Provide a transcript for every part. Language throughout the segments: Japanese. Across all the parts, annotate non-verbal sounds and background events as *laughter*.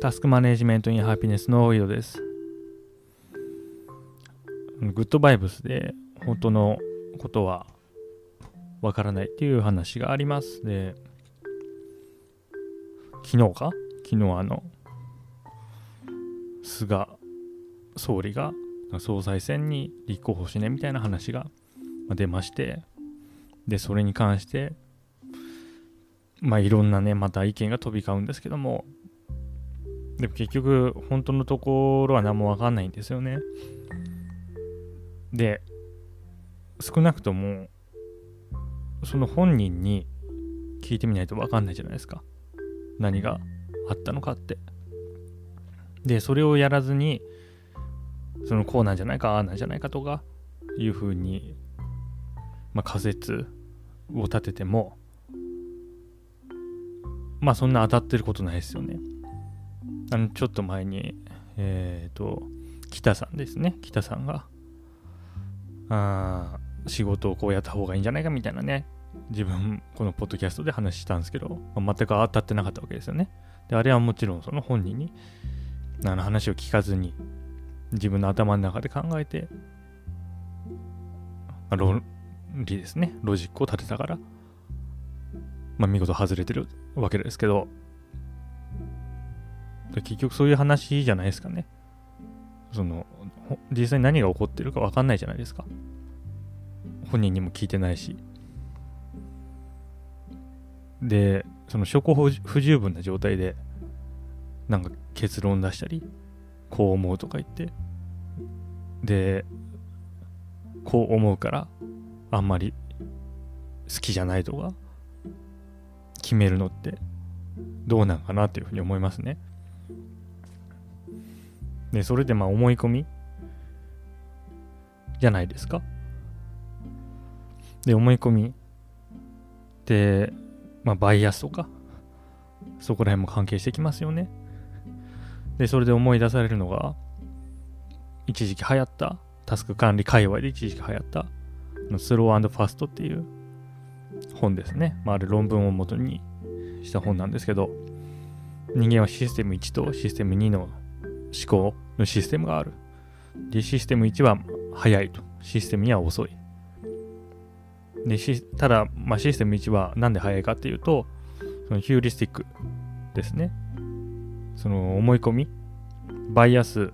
タスクマネジメントインハピネスの井戸です。グッドバイブスで本当のことはわからないっていう話があります。で、昨日か？昨日あの、菅総理が総裁選に立候補しねみたいな話が出まして、で、それに関して、まあいろんなね、また意見が飛び交うんですけども、でも結局、本当のところは何もわかんないんですよね。で、少なくとも、その本人に聞いてみないとわかんないじゃないですか。何があったのかって。で、それをやらずに、そのこうなんじゃないか、ああなんじゃないかとか、いうふうに、まあ、仮説を立てても、まあそんな当たってることないですよね。あの、ちょっと前に、えっ、ー、と、北さんですね。北さんが、あ仕事をこうやった方がいいんじゃないかみたいなね、自分、このポッドキャストで話したんですけど、まあ、全く当たってなかったわけですよね。で、あれはもちろんその本人に、あの話を聞かずに、自分の頭の中で考えて、まあ、論理ですね、ロジックを立てたから、まあ、見事外れてるわけですけど、結局そういう話じゃないですかね。その、実際に何が起こってるか分かんないじゃないですか。本人にも聞いてないし。で、その証拠不十分な状態で、なんか結論出したり、こう思うとか言って、で、こう思うから、あんまり好きじゃないとか、決めるのってどうなんかなっていうふうに思いますね。で、それでまあ思い込み？じゃないですか？で、思い込み？で、まあバイアスとか、そこら辺も関係してきますよね。で、それで思い出されるのが、一時期流行ったタスク管理界隈で一時期流行ったスローファストっていう本ですね。まあ、あれ論文を元にした本なんですけど、人間はシステム1とシステム2の思考のシステムがある。で、システム1は速いと。システム2は遅い。で、ただ、まあ、システム1はなんで速いかっていうと、そのヒューリスティックですね。その思い込み、バイアス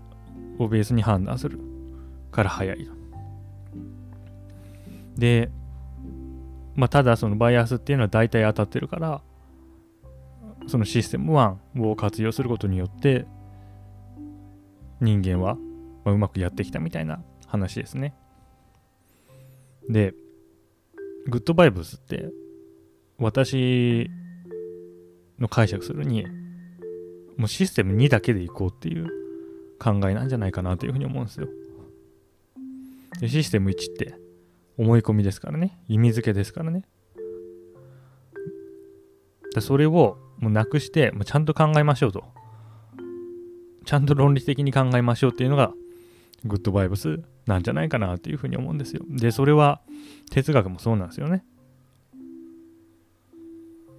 をベースに判断するから速いと。で、まあ、ただそのバイアスっていうのは大体当たってるから、そのシステム1を活用することによって、人間はうまくやってきたみたいな話ですね。で、グッドバイブスって、私の解釈するに、もうシステム2だけでいこうっていう考えなんじゃないかなというふうに思うんですよ。でシステム1って思い込みですからね。意味付けですからね。でそれをもうなくして、もうちゃんと考えましょうと。ちゃんと論理的に考えましょうっていうのが、グッドバイブスなんじゃないかなっていうふうに思うんですよ。で、それは哲学もそうなんですよね。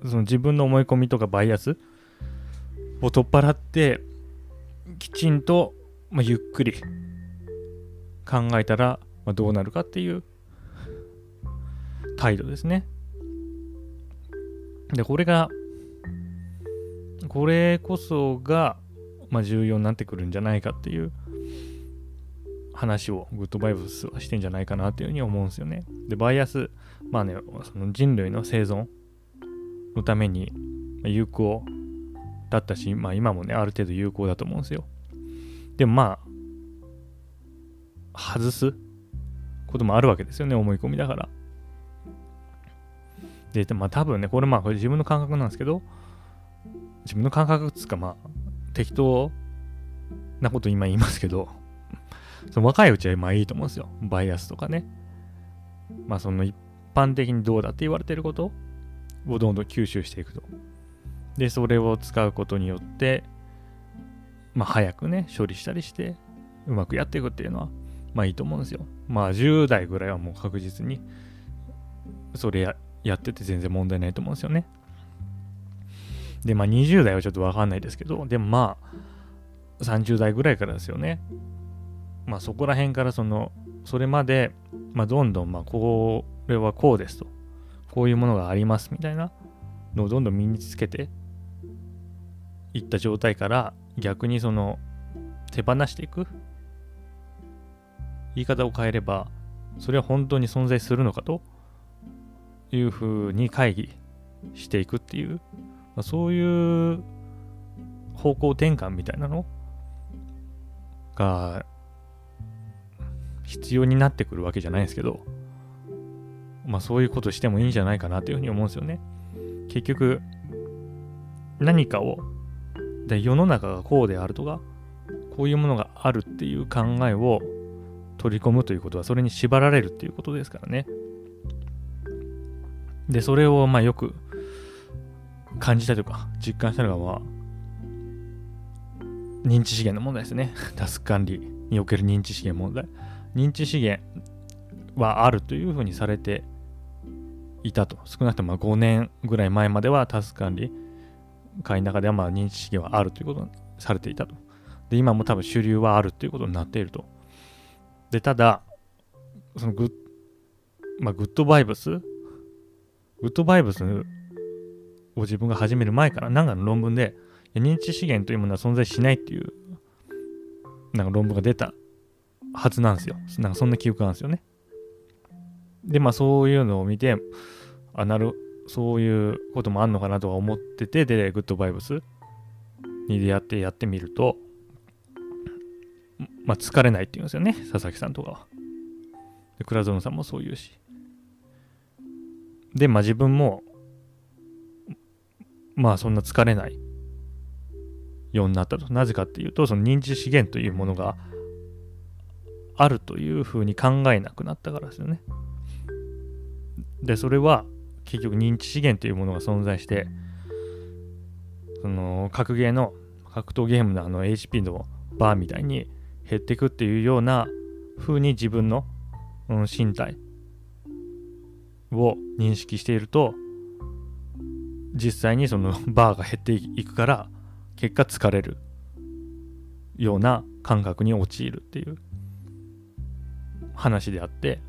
その自分の思い込みとかバイアスを取っ払って、きちんと、まあ、ゆっくり考えたら、まあ、どうなるかっていう態度ですね。で、これが、これこそが、まあ、重要になってくるんじゃないかっていう話をグッドバイブスはしてんじゃないかなっていうふうに思うんですよね。で、バイアス、まあね、その人類の生存のために有効だったし、まあ今もね、ある程度有効だと思うんですよ。でもまあ、外すこともあるわけですよね、思い込みだから。で、まあ多分ね、これまあこれ自分の感覚なんですけど、自分の感覚っつうかまあ適当なこと今言いますけど、*laughs* その若いうちはまあいいと思うんですよ。バイアスとかね。まあその一般的にどうだって言われてることをどんどん吸収していくと。で、それを使うことによって、まあ早くね、処理したりして、うまくやっていくっていうのは、まあいいと思うんですよ。まあ10代ぐらいはもう確実に、それややってて全然問題ないと思うんですよね。で、まあ20代はちょっとわかんないですけど、でもまあ30代ぐらいからですよね。まあそこら辺からその、それまで、まあどんどんまあこれはこうですと。こういうものがありますみたいなのをどんどん身につけていった状態から逆にその手放していく言い方を変えればそれは本当に存在するのかというふうに会議していくっていう、まあ、そういう方向転換みたいなのが必要になってくるわけじゃないですけどまあそういうことしてもいいんじゃないかなというふうに思うんですよね。結局、何かを、で世の中がこうであるとか、こういうものがあるっていう考えを取り込むということは、それに縛られるっていうことですからね。で、それをまあよく感じたりとか、実感したのが、まあ、認知資源の問題ですね。*laughs* タスク管理における認知資源問題。認知資源はあるというふうにされていたと。少なくとも5年ぐらい前まではタスク管理会の中ではまあ認知資源はあるということにされていたと。で、今も多分主流はあるということになっていると。で、ただ、そのグッ,、まあ、グッドバイブス？グッドバイブスを自分が始める前から何かの論文で認知資源というものは存在しないっていうなんか論文が出たはずなんですよ。なんかそんな記憶なんですよね。で、まあそういうのを見て、あ、なる、そういうこともあんのかなとか思ってて、で、グッドバイブスに出会ってやってみると、まあ疲れないって言うんですよね、佐々木さんとかは。で、倉園さんもそう言うし。で、まあ自分も、まあそんな疲れないようになったと。なぜかっていうと、その認知資源というものがあるというふうに考えなくなったからですよね。でそれは結局認知資源というものが存在してその格ゲーの格闘ゲームのあの HP のバーみたいに減っていくっていうような風に自分の、身体を認識していると実際にその *laughs* バーが減っていくから結果疲れるような感覚に陥るっていう話であって、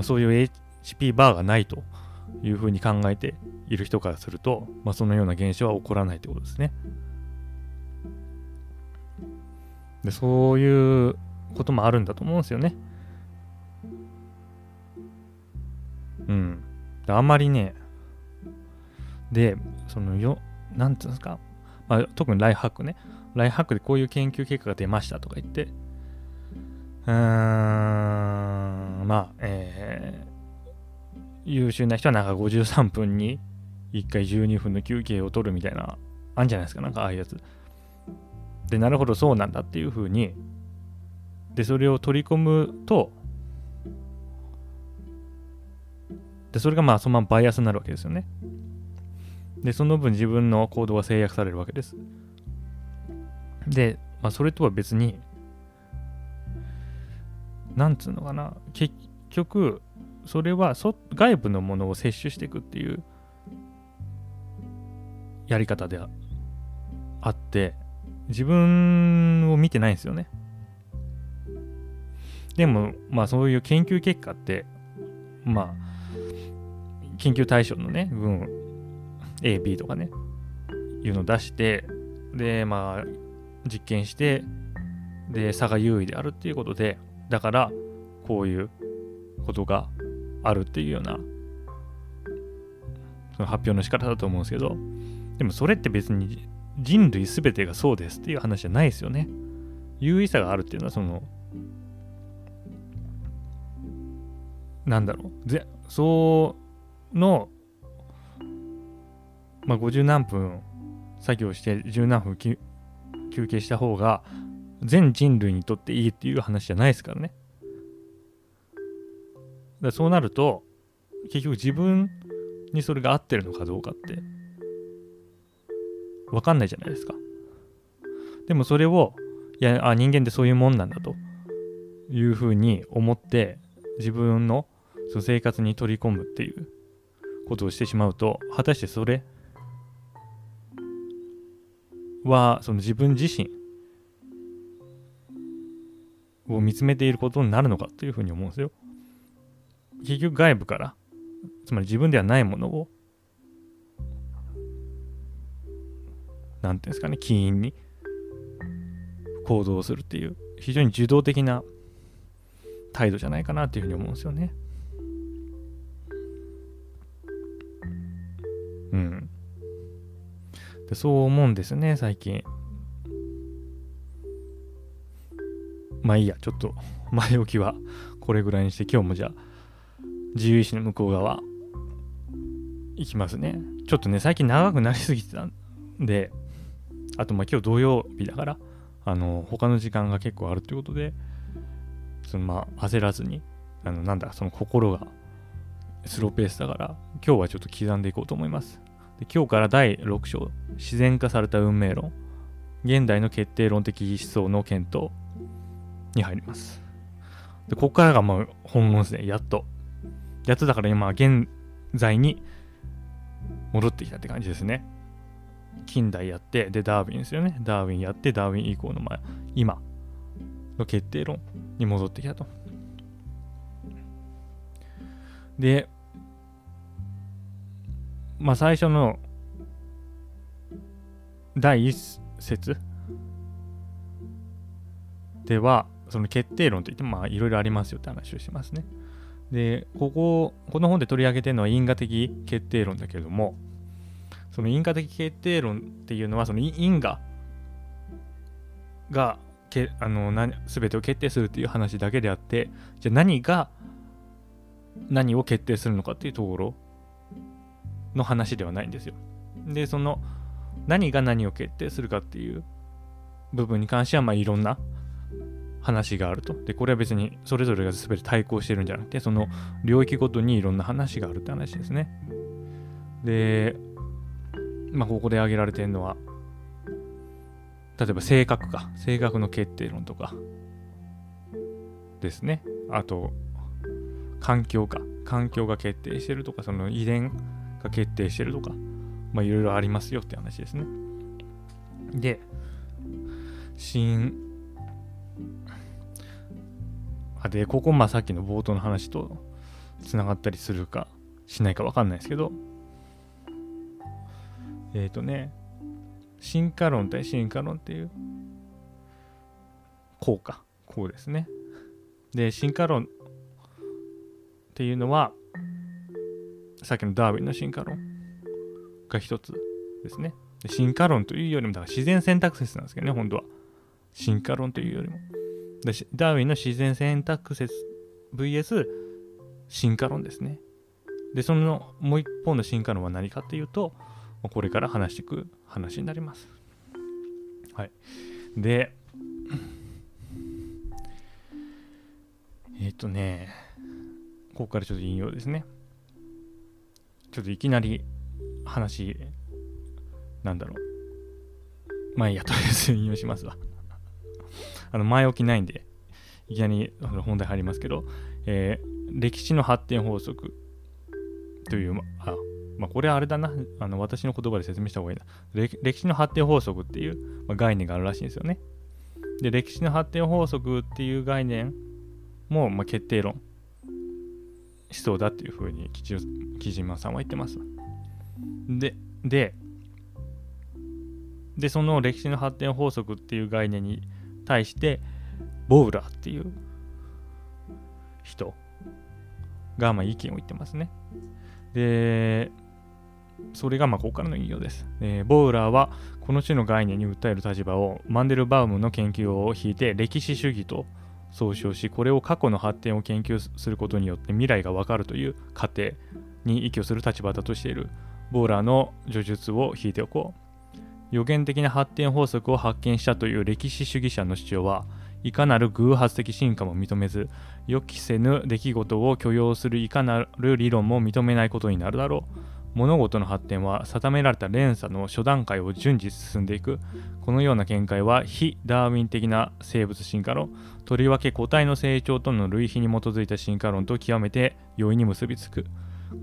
そういう HP バーがないというふうに考えている人からすると、まあ、そのような現象は起こらないということですね。でそういうこともあるんだと思うんですよね。うん。あんまりね、で、そのよ、なんていうんですか、まあ、特にライフハックね、ライフハックでこういう研究結果が出ましたとか言って、うーん、まあ、え優秀な人はなんか53分に1回12分の休憩を取るみたいな、あんじゃないですか、なんかああいうやつ。で、なるほど、そうなんだっていうふうに、で、それを取り込むと、で、それがまあそのままバイアスになるわけですよね。で、その分自分の行動が制約されるわけです。で、まあそれとは別に、なんつうのかな、結局、それは外部のものを摂取していくっていうやり方であって自分を見てないんですよねでもまあそういう研究結果ってまあ研究対象のね分 A、B とかねいうのを出してでまあ実験してで差が優位であるっていうことでだからこういうことがあるっていうようなその発表の仕方だと思うんですけどでもそれって別に人類全てがそうですっていう話じゃないですよね。優位さがあるっていうのはそのなんだろうぜそのまあ50何分作業して10何分休憩した方が全人類にとっていいっていう話じゃないですからね。だそうなると結局自分にそれが合ってるのかどうかって分かんないじゃないですか。でもそれをいやあ人間ってそういうもんなんだというふうに思って自分のその生活に取り込むっていうことをしてしまうと果たしてそれはその自分自身を見つめていることになるのかというふうに思うんですよ。結局外部からつまり自分ではないものを何ていうんですかね起因に行動するっていう非常に受動的な態度じゃないかなっていうふうに思うんですよね。うん。でそう思うんですね、最近。まあいいや、ちょっと *laughs* 前置きはこれぐらいにして今日もじゃあ自由意志の向こう側行きますね。ちょっとね、最近長くなりすぎてたんで、あとまあ今日土曜日だから、あの、他の時間が結構あるということで、そのまあ焦らずに、あの、なんだ、その心がスローペースだから、今日はちょっと刻んでいこうと思います。で今日から第6章、自然化された運命論、現代の決定論的思想の検討に入ります。で、ここからがもう本物ですね、やっと。やっとだから今、現在に戻ってきたって感じですね。近代やって、で、ダーウィンですよね。ダーウィンやって、ダーウィン以降の前、今の決定論に戻ってきたと。で、まあ最初の第一節？では、その決定論といってまあいろいろありますよって話をしますね。で、ここ、この本で取り上げてるのは因果的決定論だけれども、その因果的決定論っていうのは、その因果がけあの全てを決定するっていう話だけであって、じゃあ何が何を決定するのかっていうところの話ではないんですよ。で、その何が何を決定するかっていう部分に関しては、まあいろんな話があると。で、これは別にそれぞれが全て対抗してるんじゃなくて、その領域ごとにいろんな話があるって話ですね。で、まあ、ここで挙げられてるのは、例えば性格か、性格の決定論とかですね。あと、環境か、環境が決定してるとか、その遺伝が決定してるとか、まあいろいろありますよって話ですね。で、新あで、ここ、まあさっきの冒頭の話とつながったりするかしないかわかんないですけど、えっ、ー、とね、進化論対進化論っていう、こうか、こうですね。で、進化論っていうのは、さっきのダーウィンの進化論が一つですね。進化論というよりも、だから自然選択説なんですけどね、本当は。進化論というよりも。ダーウィンの自然選択説 VS 進化論ですね。で、そのもう一方の進化論は何かっていうと、これから話していく話になります。はい。で、えっ、とね、ここからちょっと引用ですね。ちょっといきなり話、なんだろう。まあいいや、とりあえず引用しますわ。*laughs* あの前置きないんで、いきなり本題入りますけど、えー、歴史の発展法則という、あ、まあ、これはあれだな、あの私の言葉で説明した方がいいな。歴史の発展法則っていう、ま、概念があるらしいんですよね。で、歴史の発展法則っていう概念も、まあ、決定論しそうだっていうふうに木島さんは言ってます。で、で、で、その歴史の発展法則っていう概念に対してボウラーっていう人がまあ意見を言ってますね。で、それがまあここからの引用です。えー、ボウラーはこの種の概念に訴える立場をマンデルバウムの研究を引いて歴史主義と総称し、これを過去の発展を研究することによって未来がわかるという過程に依拠する立場だとしているボーラーの叙述を引いておこう。予言的な発展法則を発見したという歴史主義者の主張はいかなる偶発的進化も認めず予期せぬ出来事を許容するいかなる理論も認めないことになるだろう物事の発展は定められた連鎖の初段階を順次進んでいくこのような見解は非ダーウィン的な生物進化論とりわけ個体の成長との類比に基づいた進化論と極めて容易に結びつく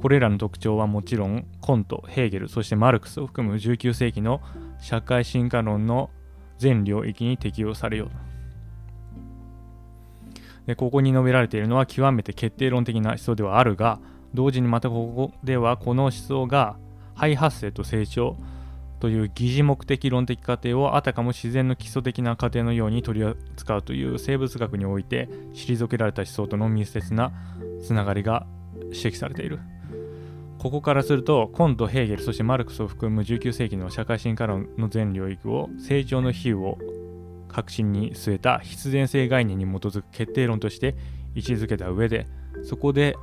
これらの特徴はもちろんコント、ヘーゲル、そしてマルクスを含む19世紀の社会進化論の全領域に適用されよう。でここに述べられているのは極めて決定論的な思想ではあるが同時にまたここではこの思想が肺発生と成長という疑似目的論的過程をあたかも自然の基礎的な過程のように取り扱うという生物学において退けられた思想との密接なつながりが指摘されている。ここからすると、コント、ヘーゲル、そしてマルクスを含む19世紀の社会進化論の全領域を成長の比喩を核心に据えた必然性概念に基づく決定論として位置づけた上で、そこで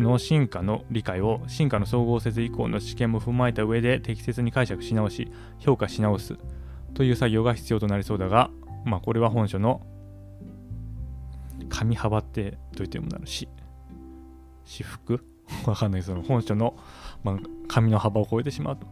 の進化の理解を進化の総合説以降の知見も踏まえた上で適切に解釈し直し評価し直すという作業が必要となりそうだがまあこれは本書の紙幅ってどう言ってもなるし私服？*laughs* わかんない。その本書の、まあ、紙の幅を超えてしまうと。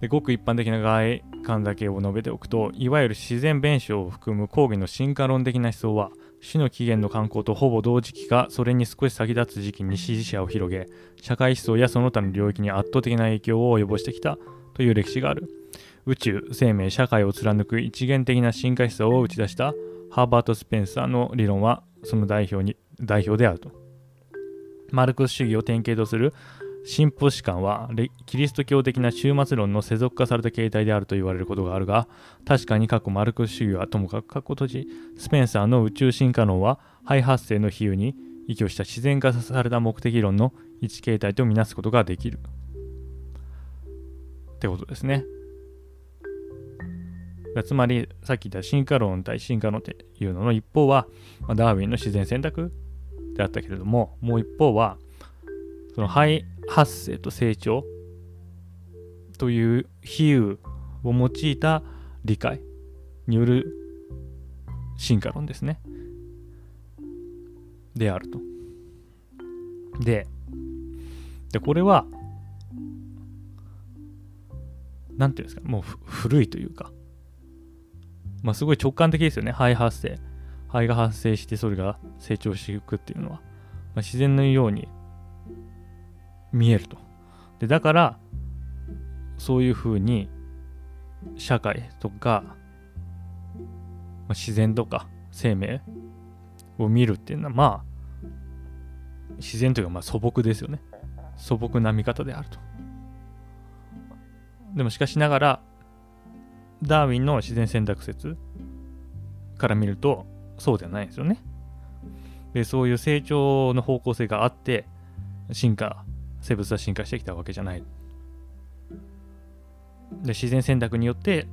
でごく一般的な外観だけを述べておくといわゆる自然弁証を含む講義の進化論的な思想は種の起源の観光とほぼ同時期かそれに少し先立つ時期に支持者を広げ社会思想やその他の領域に圧倒的な影響を及ぼしてきたという歴史がある。宇宙生命社会を貫く一元的な進化思想を打ち出したハーバート・スペンサーの理論はその代表に代表であると。マルクス主義を典型とする進歩史観はキリスト教的な終末論の世俗化された形態であると言われることがあるが確かに過去マルクス主義はともかく過去閉じスペンサーの宇宙進化論は肺発生の比喩に依拠した自然化された目的論の一形態とみなすことができる。ってことですね。つまりさっき言った進化論対進化論っていうのの一方は、まダーウィンの自然選択であったけれどももう一方はその肺発生と成長という比喩を用いた理解による進化論ですね。であると。で、でこれは、なんていうんですか、もう古いというか、まあすごい直感的ですよね、肺発生。肺が発生してそれが成長していくっていうのは、まあ、自然のように見えると。でだからそういうふうに社会とか、自然とか生命を見るっていうのはまあ自然というかまあ素朴ですよね。素朴な見方であると。でもしかしながらダーウィンの自然選択説から見るとそうではないんですよね。でそういう成長の方向性があって進化生物は進化してきたわけじゃない。で自然選択によって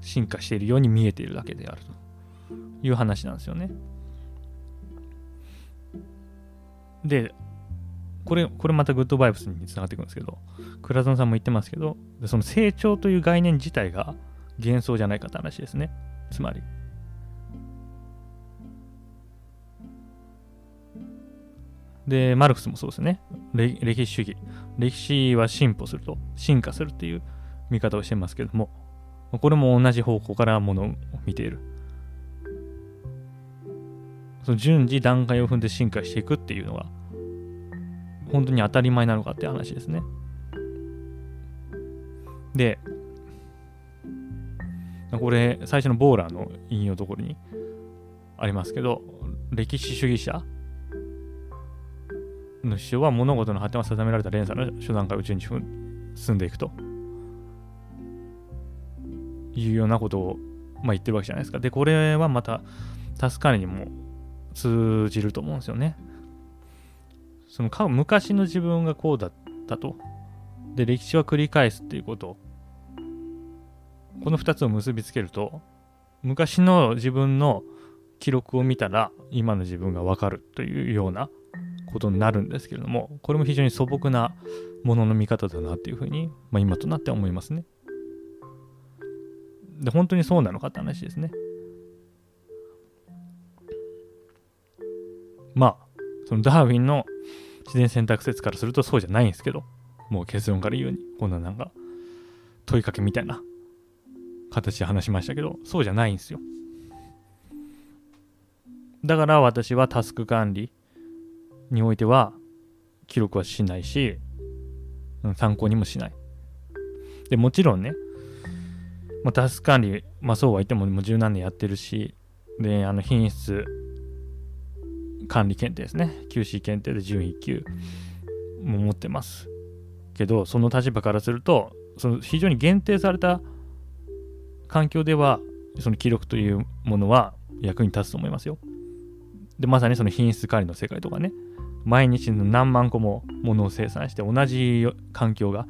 進化しているように見えているだけであるという話なんですよね。で、これ、これまたグッドバイブスにつながっていくんですけど、倉園さんも言ってますけど、その成長という概念自体が幻想じゃないかって話ですね。つまり。で、マルクスもそうですね。歴史主義。歴史は進歩すると、進化するっていう見方をしてますけども、これも同じ方向からものを見ている。その順次段階を踏んで進化していくっていうのが、本当に当たり前なのかって話ですね。で、これ、最初のボーラーの引用ところにありますけど、歴史主義者の主は物事の発展は定められた連鎖の初段から宇宙に進んでいくというようなことを、まあ、言ってるわけじゃないですか。で、これはまた、タスカネにも通じると思うんですよね。その昔の自分がこうだったと。で、歴史は繰り返すっていうこと。この2つを結びつけると、昔の自分の記録を見たら、今の自分がわかるというようなことになるんですけれども、これも非常に素朴なものの見方だなっていうふうに、まあ、今となって思いますね。で、本当にそうなのかって話ですね。まあ、そのダーウィンの自然選択説からするとそうじゃないんですけど、もう結論から言うに、こんななんか問いかけみたいな形で話しましたけど、そうじゃないんですよ。だから私はタスク管理においては記録はしないし、参考にもしない。でもちろんね、まあ、タスク管理、まあ、そうは言ってももう十何年やってるし、で、あの品質管理検定ですね。QC 検定で準1級も持ってます。けど、その立場からすると、その非常に限定された環境では、その記録というものは役に立つと思いますよ。で、まさにその品質管理の世界とかね、毎日の何万個もものを生産して同じ環境が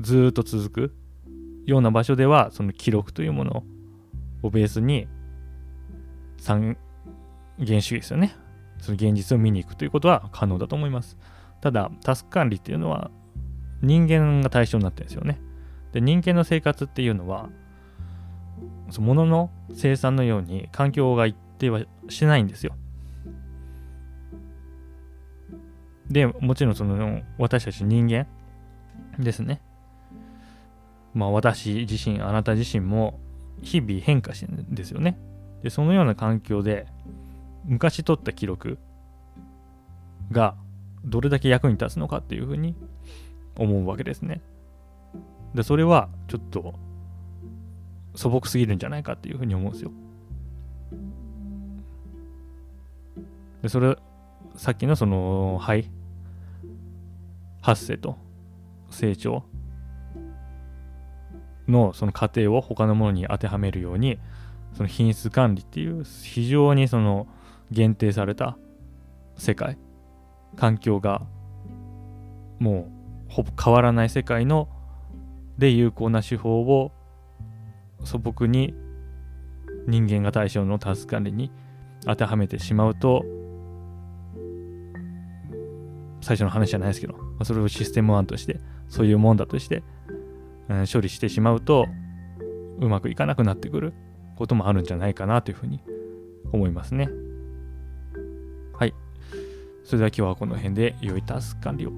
ずっと続くような場所ではその記録というものをベースに三元主義ですよね。その現実を見に行くということは可能だと思います。ただタスク管理っていうのは人間が対象になってるんですよね。で人間の生活っていうのはその物の生産のように環境が一定はしないんですよ。でもちろんその私たち人間ですねまあ私自身、あなた自身も日々変化してるんですよね。で、そのような環境で昔取った記録がどれだけ役に立つのかっていうふうに思うわけですね。で、それはちょっと素朴すぎるんじゃないかっていうふうに思うんですよ。で、それ、さっきのその肺発生と成長のその過程を他のものに当てはめるようにその品質管理っていう非常にその限定された世界環境がもうほぼ変わらない世界ので有効な手法を素朴に人間が対象のタスク管理に当てはめてしまうと最初の話じゃないですけどまあそれをシステム1としてそういうもんだとしてうん、処理してしまうとうまくいかなくなってくることもあるんじゃないかなというふうに思いますね。はい。それでは今日はこの辺で良いタスク管理を。